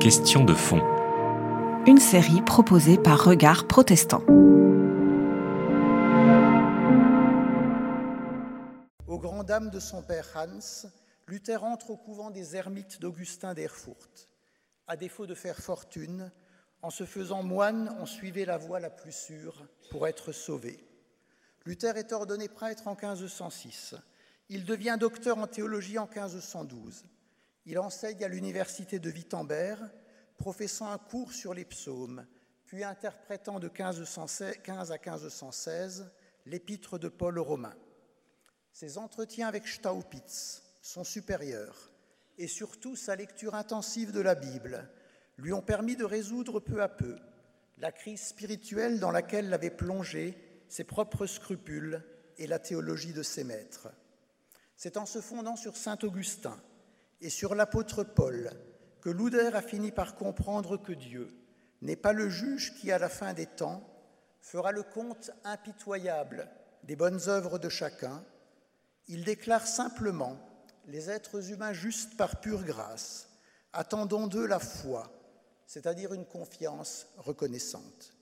Question de fond. Une série proposée par Regard Protestant. Aux grandes dames de son père Hans, Luther entre au couvent des ermites d'Augustin d'Erfurt. À défaut de faire fortune, en se faisant moine, on suivait la voie la plus sûre pour être sauvé. Luther est ordonné prêtre en 1506. Il devient docteur en théologie en 1512. Il enseigne à l'université de Wittenberg, professant un cours sur les psaumes, puis interprétant de 1515 à 1516 l'épître de Paul aux Romains. Ses entretiens avec Staupitz, son supérieur, et surtout sa lecture intensive de la Bible lui ont permis de résoudre peu à peu la crise spirituelle dans laquelle l'avaient plongé ses propres scrupules et la théologie de ses maîtres. C'est en se fondant sur saint Augustin et sur l'apôtre Paul que Luder a fini par comprendre que Dieu n'est pas le juge qui, à la fin des temps, fera le compte impitoyable des bonnes œuvres de chacun. Il déclare simplement les êtres humains justes par pure grâce. Attendons d'eux la foi, c'est-à-dire une confiance reconnaissante.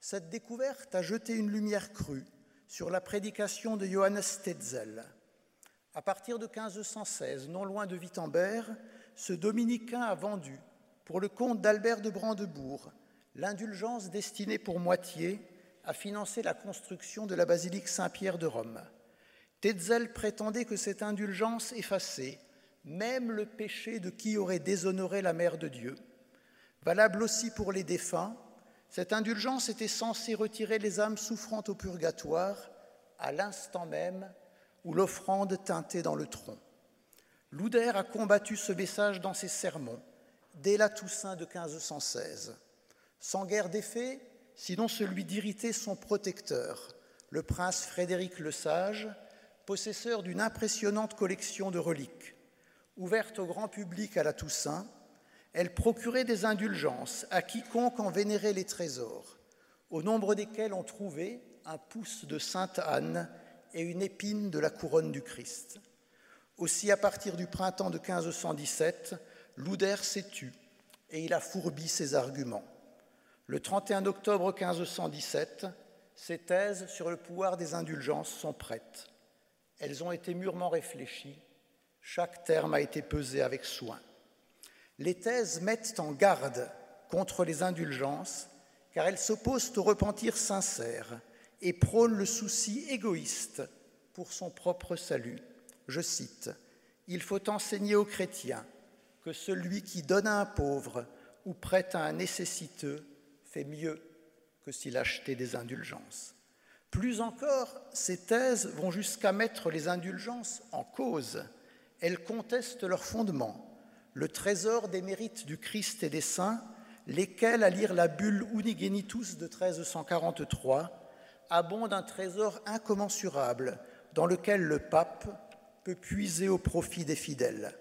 Cette découverte a jeté une lumière crue sur la prédication de Johannes Tetzel, à partir de 1516, non loin de Wittenberg, ce dominicain a vendu, pour le compte d'Albert de Brandebourg, l'indulgence destinée pour moitié à financer la construction de la basilique Saint-Pierre de Rome. Tetzel prétendait que cette indulgence effaçait même le péché de qui aurait déshonoré la mère de Dieu. Valable aussi pour les défunts, cette indulgence était censée retirer les âmes souffrantes au purgatoire à l'instant même ou l'offrande teintée dans le tronc. Louder a combattu ce message dans ses sermons dès la Toussaint de 1516, sans guère d'effet, sinon celui d'irriter son protecteur, le prince Frédéric le Sage, possesseur d'une impressionnante collection de reliques. Ouverte au grand public à la Toussaint, elle procurait des indulgences à quiconque en vénérait les trésors, au nombre desquels on trouvait un pouce de Sainte Anne et une épine de la couronne du Christ. Aussi, à partir du printemps de 1517, Louder s'est tu et il a fourbi ses arguments. Le 31 octobre 1517, ses thèses sur le pouvoir des indulgences sont prêtes. Elles ont été mûrement réfléchies, chaque terme a été pesé avec soin. Les thèses mettent en garde contre les indulgences car elles s'opposent au repentir sincère et prône le souci égoïste pour son propre salut. Je cite, Il faut enseigner aux chrétiens que celui qui donne à un pauvre ou prête à un nécessiteux fait mieux que s'il achetait des indulgences. Plus encore, ces thèses vont jusqu'à mettre les indulgences en cause. Elles contestent leur fondement, le trésor des mérites du Christ et des saints, lesquels, à lire la bulle Unigenitus de 1343, abonde un trésor incommensurable dans lequel le pape peut puiser au profit des fidèles.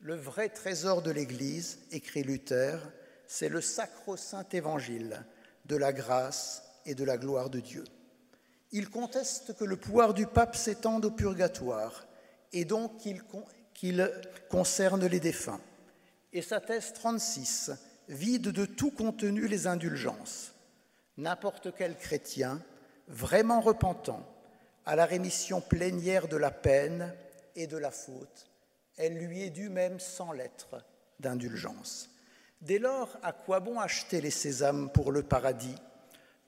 Le vrai trésor de l'Église, écrit Luther, c'est le sacro-saint évangile de la grâce et de la gloire de Dieu. Il conteste que le pouvoir du pape s'étende au purgatoire et donc qu'il concerne les défunts. Et sa thèse 36 vide de tout contenu les indulgences. N'importe quel chrétien vraiment repentant à la rémission plénière de la peine et de la faute, elle lui est due même sans lettre d'indulgence. Dès lors, à quoi bon acheter les sésames pour le paradis?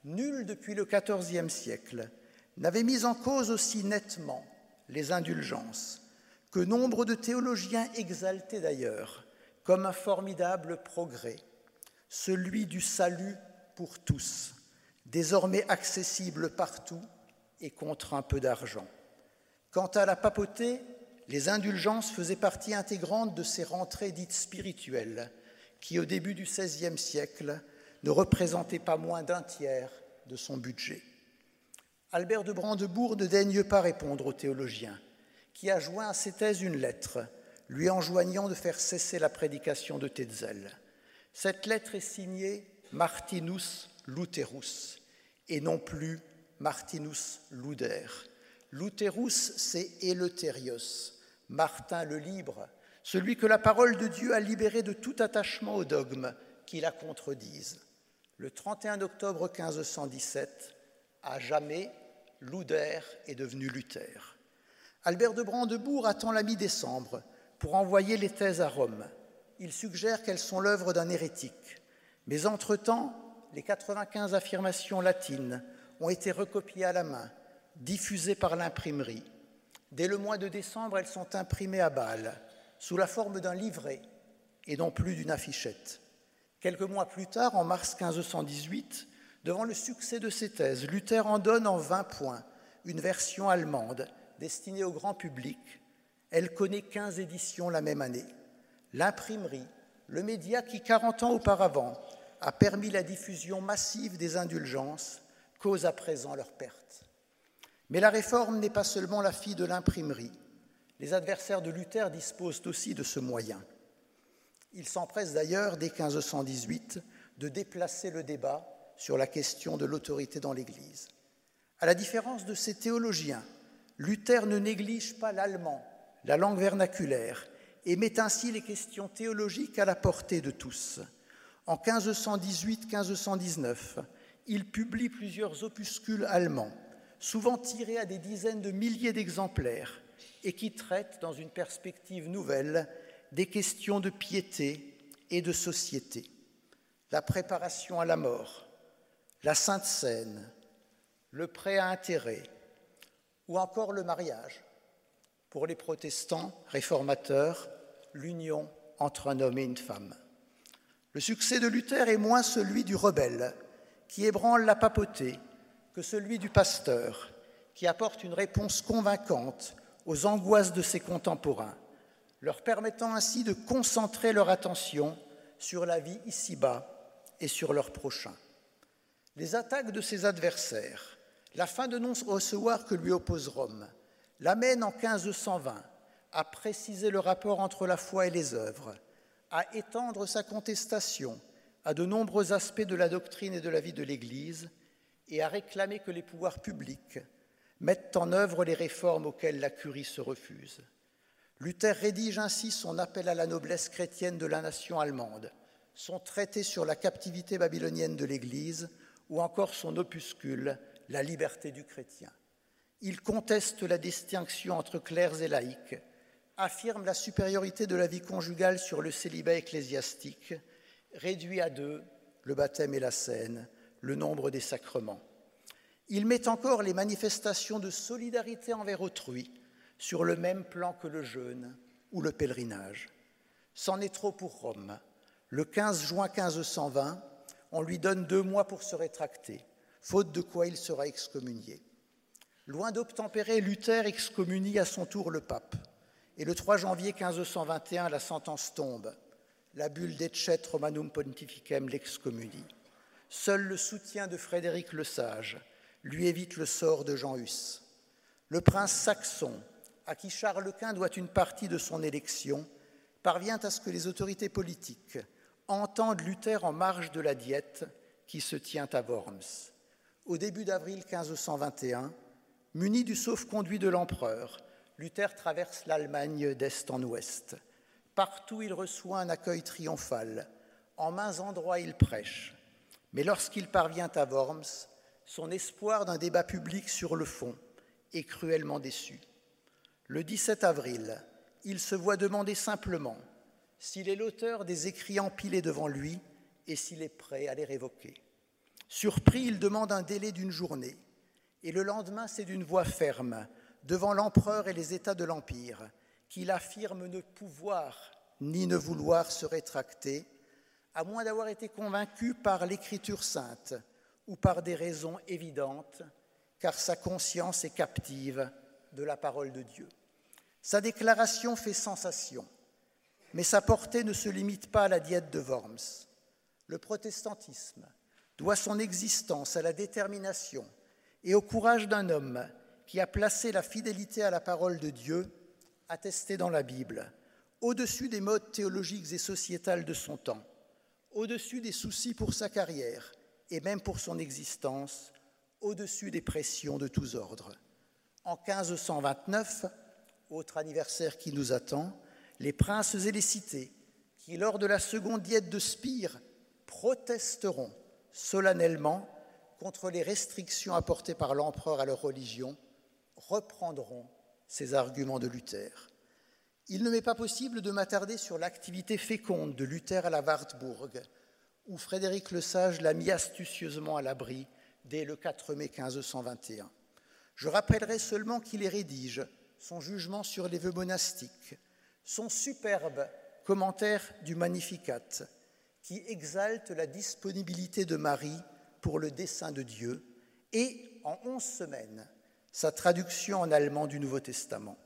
Nul depuis le XIVe siècle n'avait mis en cause aussi nettement les indulgences, que nombre de théologiens exaltaient d'ailleurs comme un formidable progrès, celui du salut pour tous, désormais accessible partout et contre un peu d'argent. Quant à la papauté, les indulgences faisaient partie intégrante de ces rentrées dites spirituelles, qui au début du XVIe siècle ne représentaient pas moins d'un tiers de son budget. Albert de Brandebourg ne daigne pas répondre aux théologiens, qui a joint à ses thèses une lettre, lui enjoignant de faire cesser la prédication de Tetzel. Cette lettre est signée Martinus Lutherus, et non plus Martinus Luder. Lutherus, c'est Eleutherios, Martin le libre, celui que la parole de Dieu a libéré de tout attachement au dogme qui la contredisent. Le 31 octobre 1517, à jamais, Luther est devenu Luther. Albert de Brandebourg attend la mi-décembre pour envoyer les thèses à Rome. Il suggère qu'elles sont l'œuvre d'un hérétique. Mais entre-temps, les 95 affirmations latines ont été recopiées à la main, diffusées par l'imprimerie. Dès le mois de décembre, elles sont imprimées à Bâle, sous la forme d'un livret et non plus d'une affichette. Quelques mois plus tard, en mars 1518, devant le succès de ces thèses, Luther en donne en 20 points une version allemande destinée au grand public. Elle connaît 15 éditions la même année. L'imprimerie, le média qui, 40 ans auparavant, a permis la diffusion massive des indulgences, cause à présent leur perte. Mais la réforme n'est pas seulement la fille de l'imprimerie. Les adversaires de Luther disposent aussi de ce moyen. Ils s'empressent d'ailleurs, dès 1518, de déplacer le débat sur la question de l'autorité dans l'Église. À la différence de ces théologiens, Luther ne néglige pas l'allemand, la langue vernaculaire, et met ainsi les questions théologiques à la portée de tous. En 1518-1519, il publie plusieurs opuscules allemands, souvent tirés à des dizaines de milliers d'exemplaires, et qui traitent, dans une perspective nouvelle, des questions de piété et de société. La préparation à la mort, la Sainte Seine, le prêt à intérêt, ou encore le mariage. Pour les protestants réformateurs, l'union entre un homme et une femme. Le succès de Luther est moins celui du rebelle, qui ébranle la papauté, que celui du pasteur, qui apporte une réponse convaincante aux angoisses de ses contemporains, leur permettant ainsi de concentrer leur attention sur la vie ici-bas et sur leur prochain. Les attaques de ses adversaires, la fin de non-recevoir que lui oppose Rome, l'amènent en 1520 à préciser le rapport entre la foi et les œuvres, à étendre sa contestation à de nombreux aspects de la doctrine et de la vie de l'Église et à réclamer que les pouvoirs publics mettent en œuvre les réformes auxquelles la curie se refuse. Luther rédige ainsi son appel à la noblesse chrétienne de la nation allemande, son traité sur la captivité babylonienne de l'Église ou encore son opuscule La liberté du chrétien. Il conteste la distinction entre clercs et laïcs, affirme la supériorité de la vie conjugale sur le célibat ecclésiastique, réduit à deux le baptême et la scène, le nombre des sacrements. Il met encore les manifestations de solidarité envers autrui sur le même plan que le jeûne ou le pèlerinage. C'en est trop pour Rome. Le 15 juin 1520, on lui donne deux mois pour se rétracter, faute de quoi il sera excommunié. Loin d'obtempérer, Luther excommunie à son tour le pape. Et le 3 janvier 1521, la sentence tombe. La bulle d'Etchet Romanum Pontificem l'excommunie. Seul le soutien de Frédéric le Sage lui évite le sort de Jean Hus. Le prince saxon, à qui Charles Quint doit une partie de son élection, parvient à ce que les autorités politiques entendent Luther en marge de la diète qui se tient à Worms. Au début d'avril 1521, muni du sauf-conduit de l'empereur, Luther traverse l'Allemagne d'est en ouest. Partout, il reçoit un accueil triomphal. En mains endroits, il prêche. Mais lorsqu'il parvient à Worms, son espoir d'un débat public sur le fond est cruellement déçu. Le 17 avril, il se voit demander simplement s'il est l'auteur des écrits empilés devant lui et s'il est prêt à les révoquer. Surpris, il demande un délai d'une journée. Et le lendemain, c'est d'une voix ferme devant l'empereur et les États de l'Empire, qu'il affirme ne pouvoir ni ne vouloir se rétracter, à moins d'avoir été convaincu par l'Écriture sainte ou par des raisons évidentes, car sa conscience est captive de la parole de Dieu. Sa déclaration fait sensation, mais sa portée ne se limite pas à la diète de Worms. Le protestantisme doit son existence à la détermination et au courage d'un homme qui a placé la fidélité à la parole de Dieu, attestée dans la Bible, au-dessus des modes théologiques et sociétales de son temps, au-dessus des soucis pour sa carrière et même pour son existence, au-dessus des pressions de tous ordres. En 1529, autre anniversaire qui nous attend, les princes et les cités, qui, lors de la seconde diète de Spire, protesteront solennellement contre les restrictions apportées par l'empereur à leur religion, reprendront ces arguments de Luther. Il ne m'est pas possible de m'attarder sur l'activité féconde de Luther à la Wartburg, où Frédéric le Sage l'a mis astucieusement à l'abri dès le 4 mai 1521. Je rappellerai seulement qu'il y rédige son jugement sur les vœux monastiques, son superbe commentaire du Magnificat, qui exalte la disponibilité de Marie pour le dessein de Dieu, et en onze semaines, sa traduction en allemand du Nouveau Testament.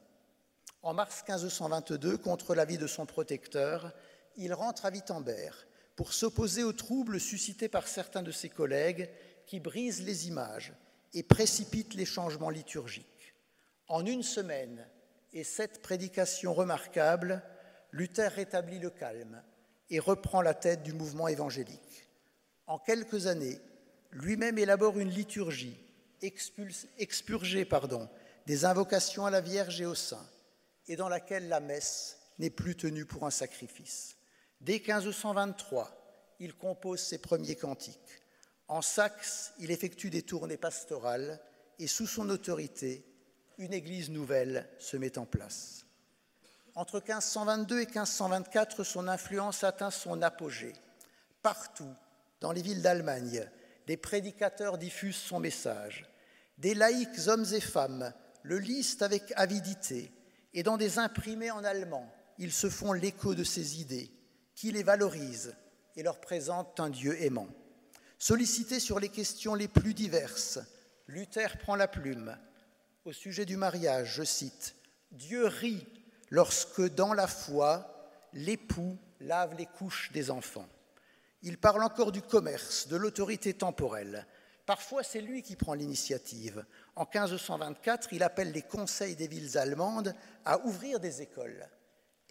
En mars 1522, contre l'avis de son protecteur, il rentre à Wittenberg pour s'opposer aux troubles suscités par certains de ses collègues qui brisent les images et précipitent les changements liturgiques. En une semaine et sept prédications remarquables, Luther rétablit le calme et reprend la tête du mouvement évangélique. En quelques années, lui-même élabore une liturgie expurgée pardon, des invocations à la Vierge et au Saint, et dans laquelle la messe n'est plus tenue pour un sacrifice. Dès 1523, il compose ses premiers cantiques. En Saxe, il effectue des tournées pastorales et sous son autorité, une église nouvelle se met en place. Entre 1522 et 1524, son influence atteint son apogée. Partout, dans les villes d'Allemagne, des prédicateurs diffusent son message. Des laïcs, hommes et femmes, le lisent avec avidité, et dans des imprimés en allemand, ils se font l'écho de ses idées, qui les valorisent et leur présentent un Dieu aimant. Sollicité sur les questions les plus diverses, Luther prend la plume. Au sujet du mariage, je cite, Dieu rit lorsque dans la foi, l'époux lave les couches des enfants. Il parle encore du commerce, de l'autorité temporelle. Parfois, c'est lui qui prend l'initiative. En 1524, il appelle les conseils des villes allemandes à ouvrir des écoles.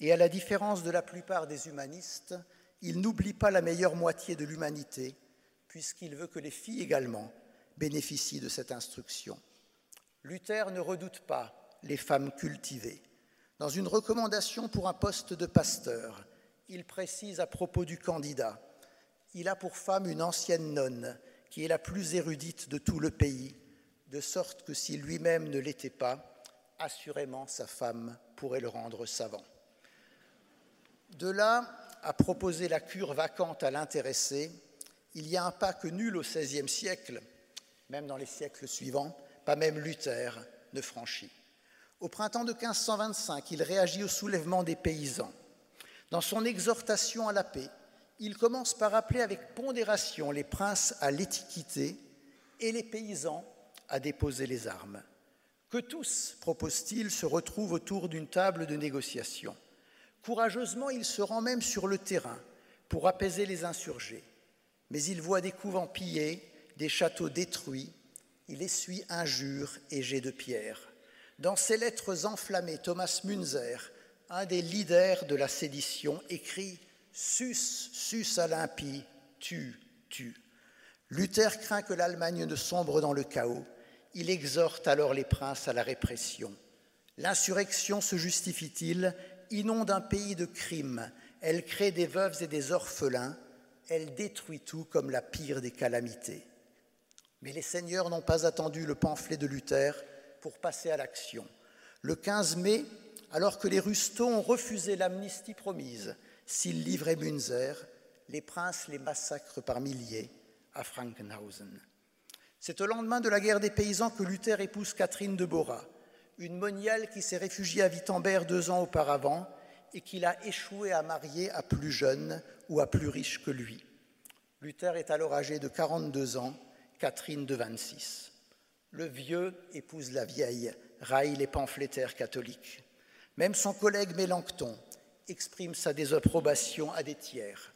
Et à la différence de la plupart des humanistes, il n'oublie pas la meilleure moitié de l'humanité, puisqu'il veut que les filles également bénéficient de cette instruction. Luther ne redoute pas les femmes cultivées. Dans une recommandation pour un poste de pasteur, il précise à propos du candidat, il a pour femme une ancienne nonne qui est la plus érudite de tout le pays, de sorte que si lui-même ne l'était pas, assurément sa femme pourrait le rendre savant. De là à proposer la cure vacante à l'intéressé, il y a un pas que nul au XVIe siècle, même dans les siècles suivants, pas même Luther, ne franchit. Au printemps de 1525, il réagit au soulèvement des paysans. Dans son exhortation à la paix, il commence par appeler avec pondération les princes à l'étiquité et les paysans à déposer les armes. Que tous, propose-t-il, se retrouvent autour d'une table de négociation. Courageusement, il se rend même sur le terrain pour apaiser les insurgés. Mais il voit des couvents pillés, des châteaux détruits, il essuie injures et jets de pierre. Dans ses lettres enflammées, Thomas Munzer, un des leaders de la sédition, écrit Sus, sus à l'impie, tue, tue. Luther craint que l'Allemagne ne sombre dans le chaos. Il exhorte alors les princes à la répression. L'insurrection, se justifie-t-il, inonde un pays de crimes, elle crée des veuves et des orphelins, elle détruit tout comme la pire des calamités. Mais les seigneurs n'ont pas attendu le pamphlet de Luther pour passer à l'action. Le 15 mai, alors que les Rustaux ont refusé l'amnistie promise s'ils livraient Münzer, les princes les massacrent par milliers à Frankenhausen. C'est au lendemain de la guerre des paysans que Luther épouse Catherine de Bora, une moniale qui s'est réfugiée à Wittenberg deux ans auparavant et qu'il a échoué à marier à plus jeune ou à plus riche que lui. Luther est alors âgé de 42 ans, Catherine de 26. Le vieux épouse la vieille, raille les pamphlétaires catholiques. Même son collègue Mélenchon exprime sa désapprobation à des tiers.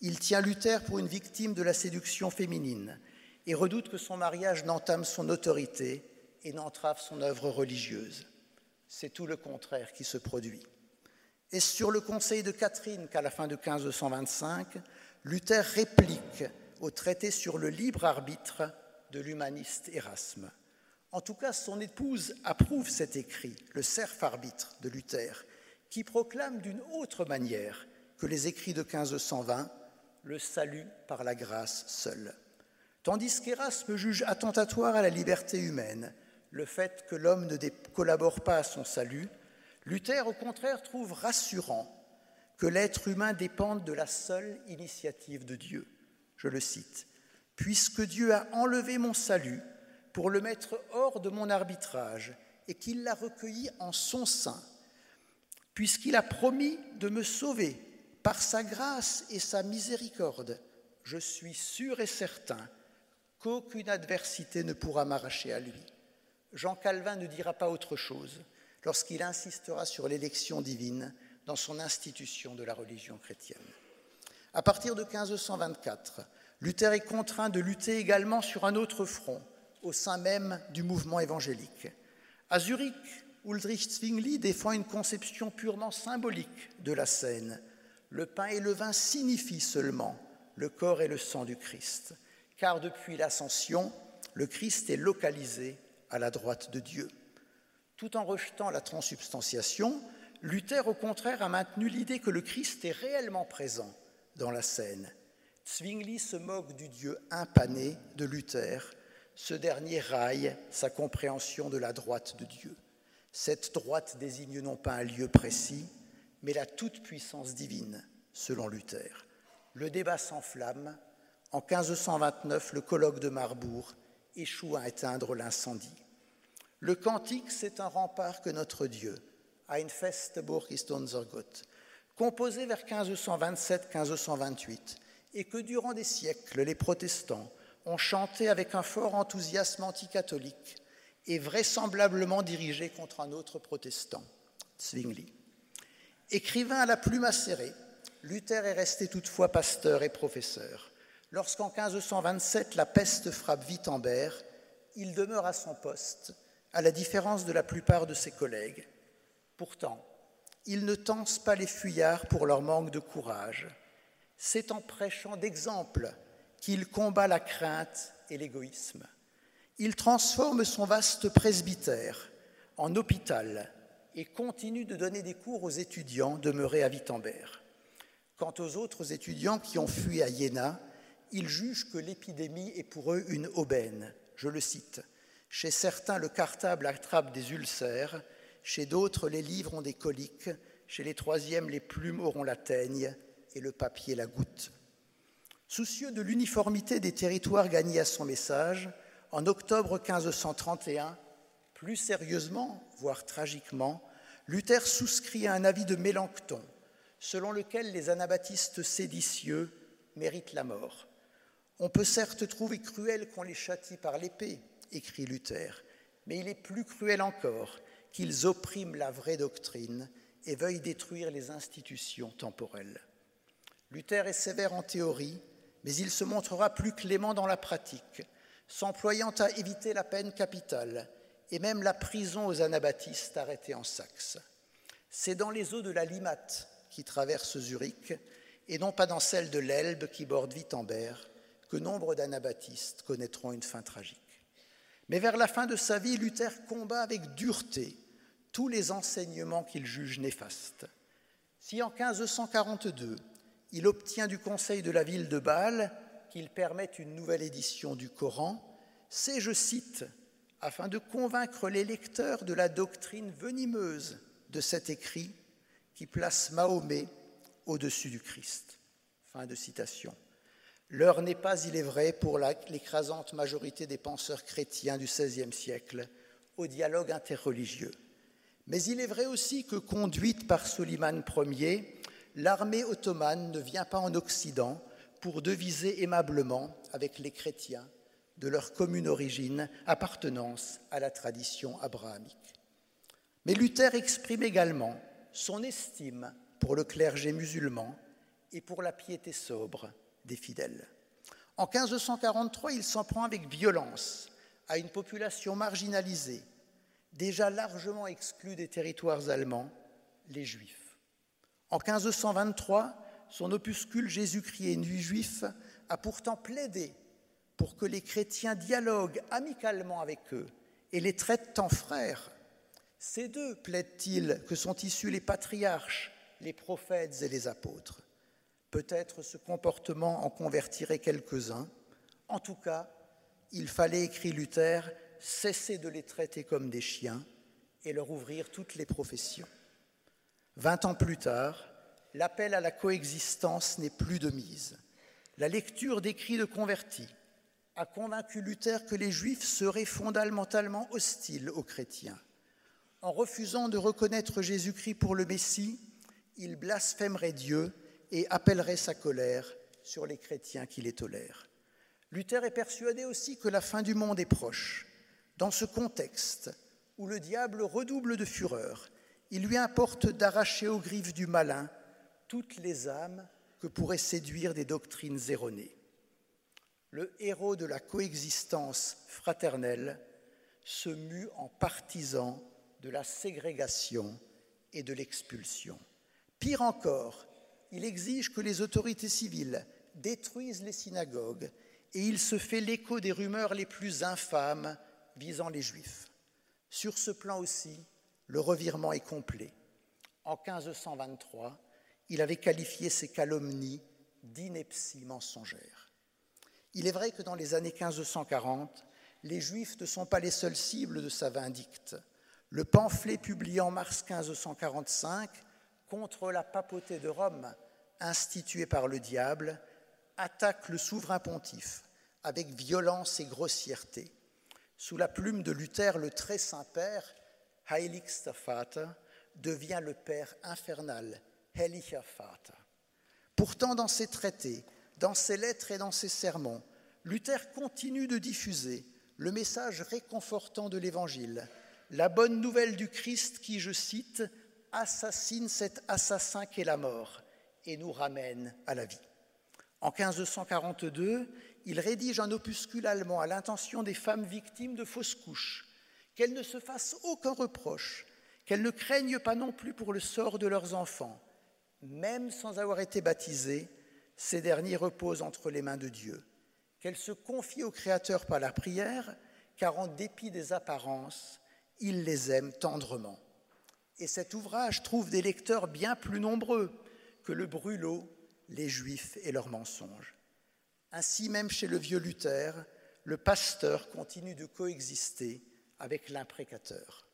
Il tient Luther pour une victime de la séduction féminine et redoute que son mariage n'entame son autorité et n'entrave son œuvre religieuse. C'est tout le contraire qui se produit. Et sur le conseil de Catherine qu'à la fin de 1525, Luther réplique au traité sur le libre arbitre de l'humaniste Erasme. En tout cas, son épouse approuve cet écrit, le serf arbitre de Luther, qui proclame d'une autre manière que les écrits de 1520 le salut par la grâce seule. Tandis qu'Erasme juge attentatoire à la liberté humaine le fait que l'homme ne collabore pas à son salut, Luther, au contraire, trouve rassurant que l'être humain dépende de la seule initiative de Dieu. Je le cite. Puisque Dieu a enlevé mon salut pour le mettre hors de mon arbitrage et qu'il l'a recueilli en son sein, puisqu'il a promis de me sauver par sa grâce et sa miséricorde, je suis sûr et certain qu'aucune adversité ne pourra m'arracher à lui. Jean Calvin ne dira pas autre chose lorsqu'il insistera sur l'élection divine dans son institution de la religion chrétienne. À partir de 1524, Luther est contraint de lutter également sur un autre front, au sein même du mouvement évangélique. À Zurich, Ulrich Zwingli défend une conception purement symbolique de la scène. Le pain et le vin signifient seulement le corps et le sang du Christ, car depuis l'ascension, le Christ est localisé à la droite de Dieu. Tout en rejetant la transubstantiation, Luther, au contraire, a maintenu l'idée que le Christ est réellement présent dans la scène. Zwingli se moque du Dieu impané de Luther. Ce dernier raille sa compréhension de la droite de Dieu. Cette droite désigne non pas un lieu précis, mais la toute-puissance divine, selon Luther. Le débat s'enflamme. En 1529, le colloque de Marbourg échoue à éteindre l'incendie. Le cantique, c'est un rempart que notre Dieu, Ein Festburg ist unser Gott, composé vers 1527-1528, et que durant des siècles, les protestants ont chanté avec un fort enthousiasme anticatholique et vraisemblablement dirigé contre un autre protestant, Zwingli. Écrivain à la plume acérée, Luther est resté toutefois pasteur et professeur. Lorsqu'en 1527 la peste frappe Wittenberg, il demeure à son poste, à la différence de la plupart de ses collègues. Pourtant, il ne tense pas les fuyards pour leur manque de courage. C'est en prêchant d'exemples qu'il combat la crainte et l'égoïsme. Il transforme son vaste presbytère en hôpital et continue de donner des cours aux étudiants demeurés à Wittenberg. Quant aux autres étudiants qui ont fui à Iéna, ils jugent que l'épidémie est pour eux une aubaine. Je le cite. Chez certains, le cartable attrape des ulcères, chez d'autres, les livres ont des coliques, chez les troisièmes, les plumes auront la teigne et le papier la goutte. Soucieux de l'uniformité des territoires gagnés à son message, en octobre 1531, plus sérieusement, voire tragiquement, Luther souscrit à un avis de Mélenchon, selon lequel les anabaptistes séditieux méritent la mort. On peut certes trouver cruel qu'on les châtie par l'épée, écrit Luther, mais il est plus cruel encore qu'ils oppriment la vraie doctrine et veuillent détruire les institutions temporelles. Luther est sévère en théorie, mais il se montrera plus clément dans la pratique, s'employant à éviter la peine capitale et même la prison aux anabaptistes arrêtés en Saxe. C'est dans les eaux de la Limate qui traversent Zurich et non pas dans celles de l'Elbe qui borde Wittenberg que nombre d'anabaptistes connaîtront une fin tragique. Mais vers la fin de sa vie, Luther combat avec dureté tous les enseignements qu'il juge néfastes. Si en 1542, il obtient du conseil de la ville de Bâle qu'il permette une nouvelle édition du Coran, c'est, je cite, afin de convaincre les lecteurs de la doctrine venimeuse de cet écrit qui place Mahomet au-dessus du Christ. Fin de citation. L'heure n'est pas, il est vrai, pour l'écrasante majorité des penseurs chrétiens du XVIe siècle au dialogue interreligieux. Mais il est vrai aussi que, conduite par Soliman Ier, l'armée ottomane ne vient pas en Occident pour deviser aimablement avec les chrétiens de leur commune origine, appartenance à la tradition abrahamique. Mais Luther exprime également son estime pour le clergé musulman et pour la piété sobre des fidèles. En 1543, il s'en prend avec violence à une population marginalisée, déjà largement exclue des territoires allemands, les Juifs. En 1523, son opuscule Jésus-Christ et Nuit juif a pourtant plaidé pour que les chrétiens dialoguent amicalement avec eux et les traitent en frères. C'est d'eux, plaide-t-il, que sont issus les patriarches, les prophètes et les apôtres? Peut-être ce comportement en convertirait quelques-uns. En tout cas, il fallait, écrit Luther, cesser de les traiter comme des chiens et leur ouvrir toutes les professions. Vingt ans plus tard, l'appel à la coexistence n'est plus de mise. La lecture d'écrits de convertis a convaincu Luther que les Juifs seraient fondamentalement hostiles aux chrétiens. En refusant de reconnaître Jésus-Christ pour le Messie, il blasphémerait Dieu et appellerait sa colère sur les chrétiens qui les tolèrent. Luther est persuadé aussi que la fin du monde est proche. Dans ce contexte où le diable redouble de fureur, il lui importe d'arracher aux griffes du malin toutes les âmes que pourraient séduire des doctrines erronées. Le héros de la coexistence fraternelle se mue en partisan de la ségrégation et de l'expulsion. Pire encore, il exige que les autorités civiles détruisent les synagogues et il se fait l'écho des rumeurs les plus infâmes visant les Juifs. Sur ce plan aussi, le revirement est complet. En 1523, il avait qualifié ces calomnies d'inepties mensongères. Il est vrai que dans les années 1540, les Juifs ne sont pas les seules cibles de sa vindicte. Le pamphlet publié en mars 1545 contre la papauté de Rome, instituée par le diable, attaque le souverain pontife avec violence et grossièreté. Sous la plume de Luther, le très saint Père, Heiligster Vater, devient le Père infernal, Pourtant, dans ses traités, dans ses lettres et dans ses sermons, Luther continue de diffuser le message réconfortant de l'Évangile, la bonne nouvelle du Christ qui, je cite, assassine cet assassin qu'est la mort et nous ramène à la vie. En 1542, il rédige un opuscule allemand à l'intention des femmes victimes de fausses couches, qu'elles ne se fassent aucun reproche, qu'elles ne craignent pas non plus pour le sort de leurs enfants. Même sans avoir été baptisées, ces derniers reposent entre les mains de Dieu, qu'elles se confient au Créateur par la prière, car en dépit des apparences, il les aime tendrement. Et cet ouvrage trouve des lecteurs bien plus nombreux que le brûlot, les Juifs et leurs mensonges. Ainsi, même chez le vieux Luther, le pasteur continue de coexister avec l'imprécateur.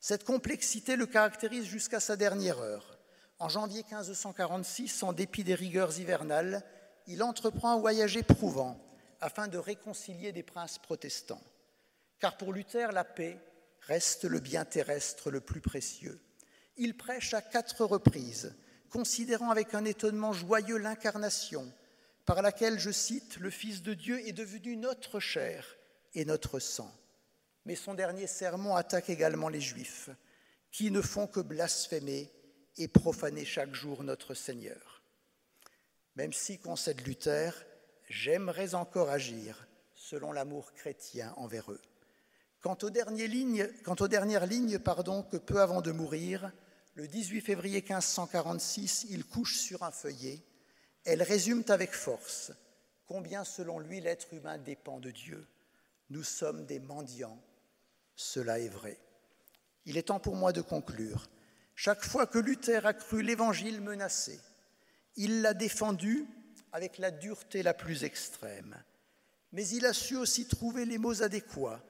Cette complexité le caractérise jusqu'à sa dernière heure. En janvier 1546, en dépit des rigueurs hivernales, il entreprend un voyage éprouvant afin de réconcilier des princes protestants. Car pour Luther, la paix reste le bien terrestre le plus précieux. Il prêche à quatre reprises, considérant avec un étonnement joyeux l'incarnation, par laquelle, je cite, le Fils de Dieu est devenu notre chair et notre sang. Mais son dernier sermon attaque également les Juifs, qui ne font que blasphémer et profaner chaque jour notre Seigneur. Même si, concède Luther, j'aimerais encore agir selon l'amour chrétien envers eux. Quant aux dernières lignes, quant pardon, que peu avant de mourir, le 18 février 1546, il couche sur un feuillet. Elles résument avec force combien, selon lui, l'être humain dépend de Dieu. Nous sommes des mendiants. Cela est vrai. Il est temps pour moi de conclure. Chaque fois que Luther a cru l'Évangile menacé, il l'a défendu avec la dureté la plus extrême. Mais il a su aussi trouver les mots adéquats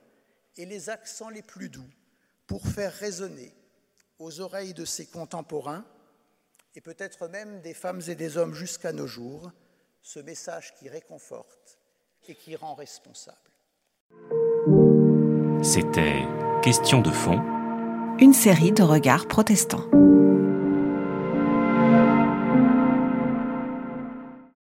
et les accents les plus doux pour faire résonner aux oreilles de ses contemporains et peut-être même des femmes et des hommes jusqu'à nos jours ce message qui réconforte et qui rend responsable. C'était Question de fond. Une série de regards protestants.